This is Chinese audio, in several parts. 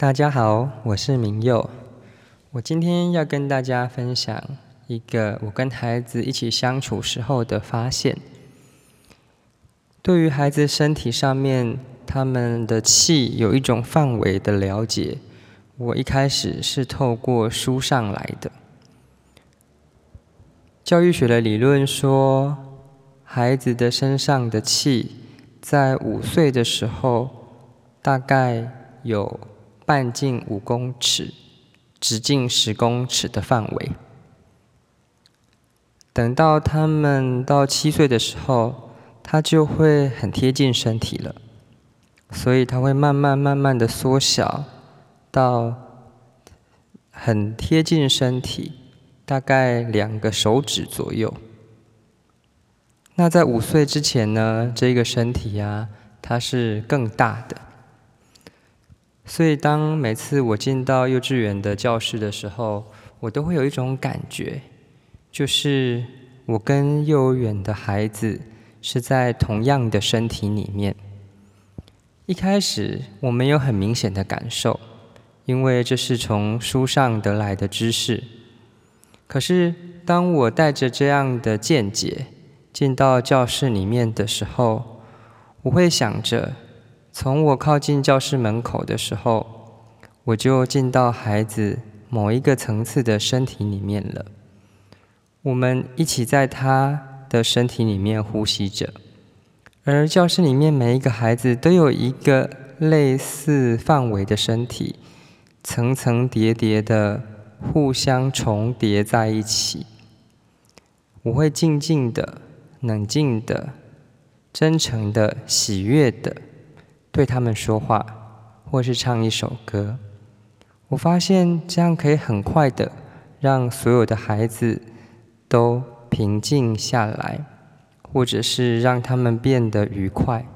大家好，我是明佑。我今天要跟大家分享一个我跟孩子一起相处时候的发现。对于孩子身体上面他们的气有一种范围的了解，我一开始是透过书上来的。教育学的理论说，孩子的身上的气在五岁的时候大概有。半径五公尺，直径十公尺的范围。等到他们到七岁的时候，他就会很贴近身体了，所以他会慢慢慢慢的缩小到很贴近身体，大概两个手指左右。那在五岁之前呢，这个身体呀，它是更大的。所以，当每次我进到幼稚园的教室的时候，我都会有一种感觉，就是我跟幼儿园的孩子是在同样的身体里面。一开始我没有很明显的感受，因为这是从书上得来的知识。可是，当我带着这样的见解进到教室里面的时候，我会想着。从我靠近教室门口的时候，我就进到孩子某一个层次的身体里面了。我们一起在他的身体里面呼吸着，而教室里面每一个孩子都有一个类似范围的身体，层层叠叠的互相重叠在一起。我会静静的、冷静的、真诚的、喜悦的。对他们说话，或是唱一首歌，我发现这样可以很快的让所有的孩子都平静下来，或者是让他们变得愉快。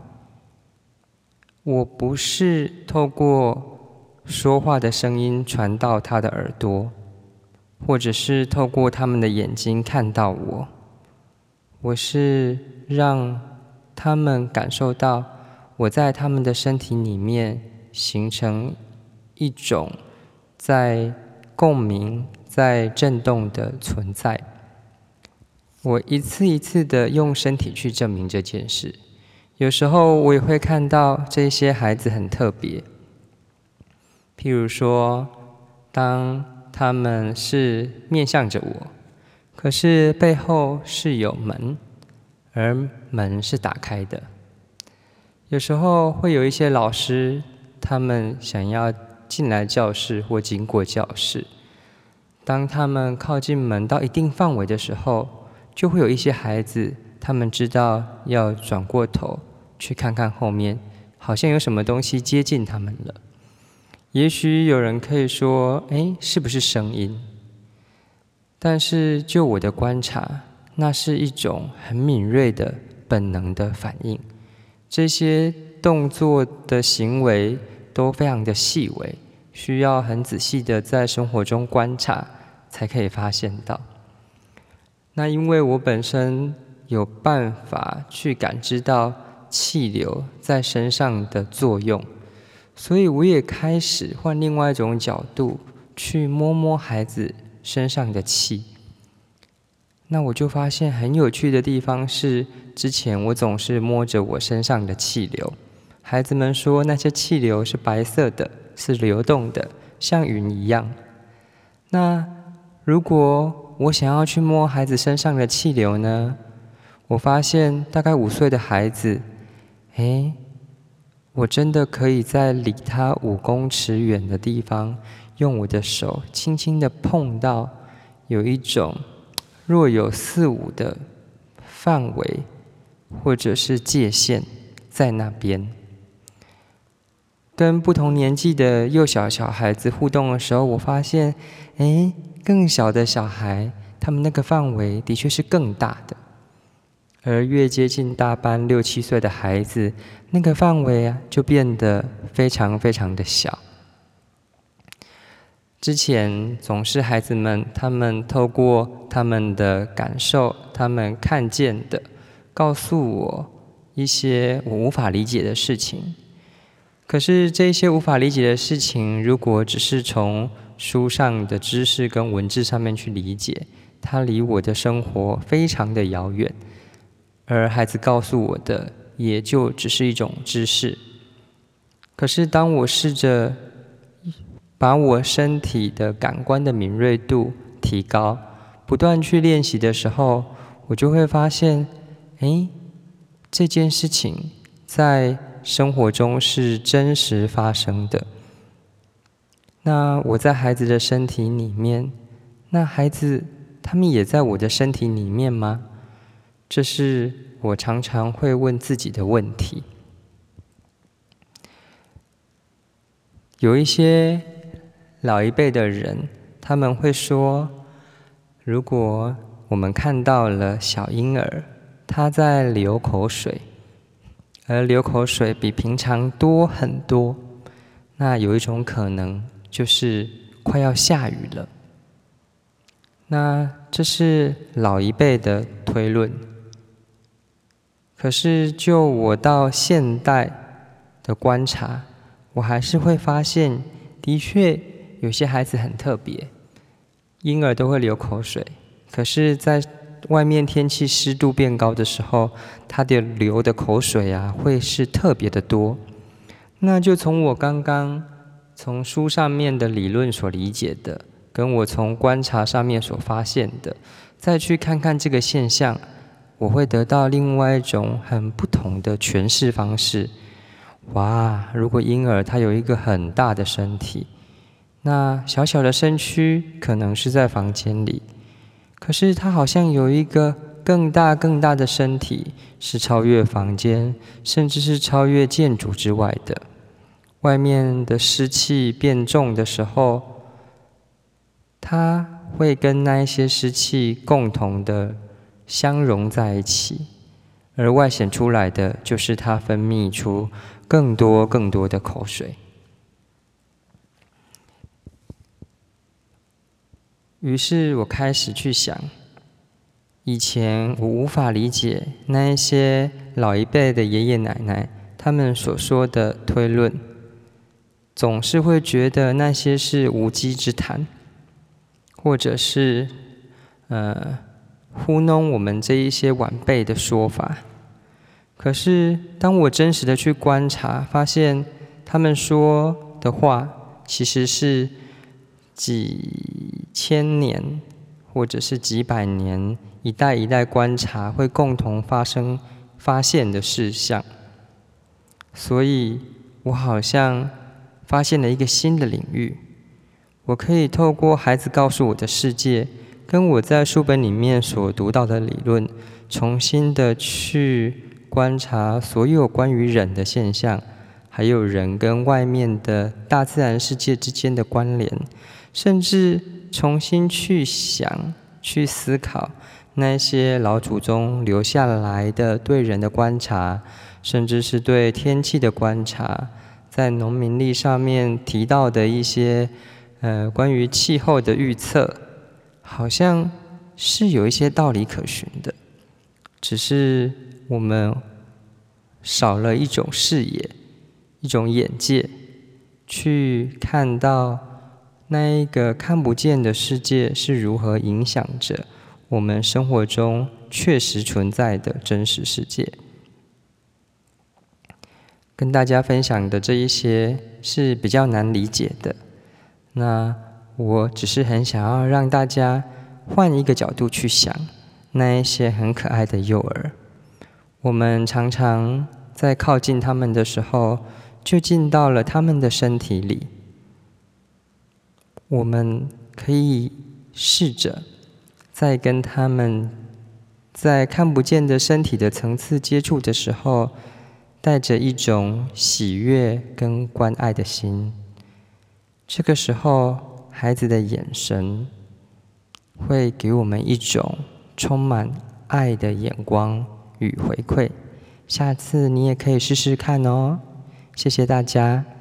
我不是透过说话的声音传到他的耳朵，或者是透过他们的眼睛看到我，我是让他们感受到。我在他们的身体里面形成一种在共鸣、在震动的存在。我一次一次的用身体去证明这件事。有时候我也会看到这些孩子很特别，譬如说，当他们是面向着我，可是背后是有门，而门是打开的。有时候会有一些老师，他们想要进来教室或经过教室。当他们靠近门到一定范围的时候，就会有一些孩子，他们知道要转过头去看看后面，好像有什么东西接近他们了。也许有人可以说：“哎，是不是声音？”但是就我的观察，那是一种很敏锐的本能的反应。这些动作的行为都非常的细微，需要很仔细的在生活中观察，才可以发现到。那因为我本身有办法去感知到气流在身上的作用，所以我也开始换另外一种角度去摸摸孩子身上的气。那我就发现很有趣的地方是，之前我总是摸着我身上的气流，孩子们说那些气流是白色的，是流动的，像云一样。那如果我想要去摸孩子身上的气流呢？我发现大概五岁的孩子，哎，我真的可以在离他五公尺远的地方，用我的手轻轻的碰到，有一种。若有四五的范围，或者是界限在那边，跟不同年纪的幼小小孩子互动的时候，我发现，哎，更小的小孩，他们那个范围的确是更大的，而越接近大班六七岁的孩子，那个范围啊，就变得非常非常的小。之前总是孩子们，他们透过他们的感受，他们看见的，告诉我一些我无法理解的事情。可是这些无法理解的事情，如果只是从书上的知识跟文字上面去理解，它离我的生活非常的遥远。而孩子告诉我的，也就只是一种知识。可是当我试着把我身体的感官的敏锐度提高，不断去练习的时候，我就会发现，哎，这件事情在生活中是真实发生的。那我在孩子的身体里面，那孩子他们也在我的身体里面吗？这是我常常会问自己的问题。有一些老一辈的人，他们会说，如果我们看到了小婴儿他在流口水，而流口水比平常多很多，那有一种可能。就是快要下雨了，那这是老一辈的推论。可是就我到现代的观察，我还是会发现，的确有些孩子很特别，婴儿都会流口水。可是，在外面天气湿度变高的时候，他的流的口水啊，会是特别的多。那就从我刚刚。从书上面的理论所理解的，跟我从观察上面所发现的，再去看看这个现象，我会得到另外一种很不同的诠释方式。哇！如果婴儿他有一个很大的身体，那小小的身躯可能是在房间里，可是他好像有一个更大更大的身体，是超越房间，甚至是超越建筑之外的。外面的湿气变重的时候，它会跟那一些湿气共同的相融在一起，而外显出来的就是它分泌出更多更多的口水。于是我开始去想，以前我无法理解那一些老一辈的爷爷奶奶他们所说的推论。总是会觉得那些是无稽之谈，或者是呃糊弄我们这一些晚辈的说法。可是当我真实的去观察，发现他们说的话其实是几千年或者是几百年一代一代观察会共同发生发现的事项，所以我好像。发现了一个新的领域，我可以透过孩子告诉我的世界，跟我在书本里面所读到的理论，重新的去观察所有关于人的现象，还有人跟外面的大自然世界之间的关联，甚至重新去想、去思考那些老祖宗留下来的对人的观察，甚至是对天气的观察。在农民历上面提到的一些，呃，关于气候的预测，好像是有一些道理可循的，只是我们少了一种视野，一种眼界，去看到那一个看不见的世界是如何影响着我们生活中确实存在的真实世界。跟大家分享的这一些是比较难理解的，那我只是很想要让大家换一个角度去想那一些很可爱的幼儿。我们常常在靠近他们的时候，就进到了他们的身体里。我们可以试着在跟他们在看不见的身体的层次接触的时候。带着一种喜悦跟关爱的心，这个时候，孩子的眼神会给我们一种充满爱的眼光与回馈。下次你也可以试试看哦，谢谢大家。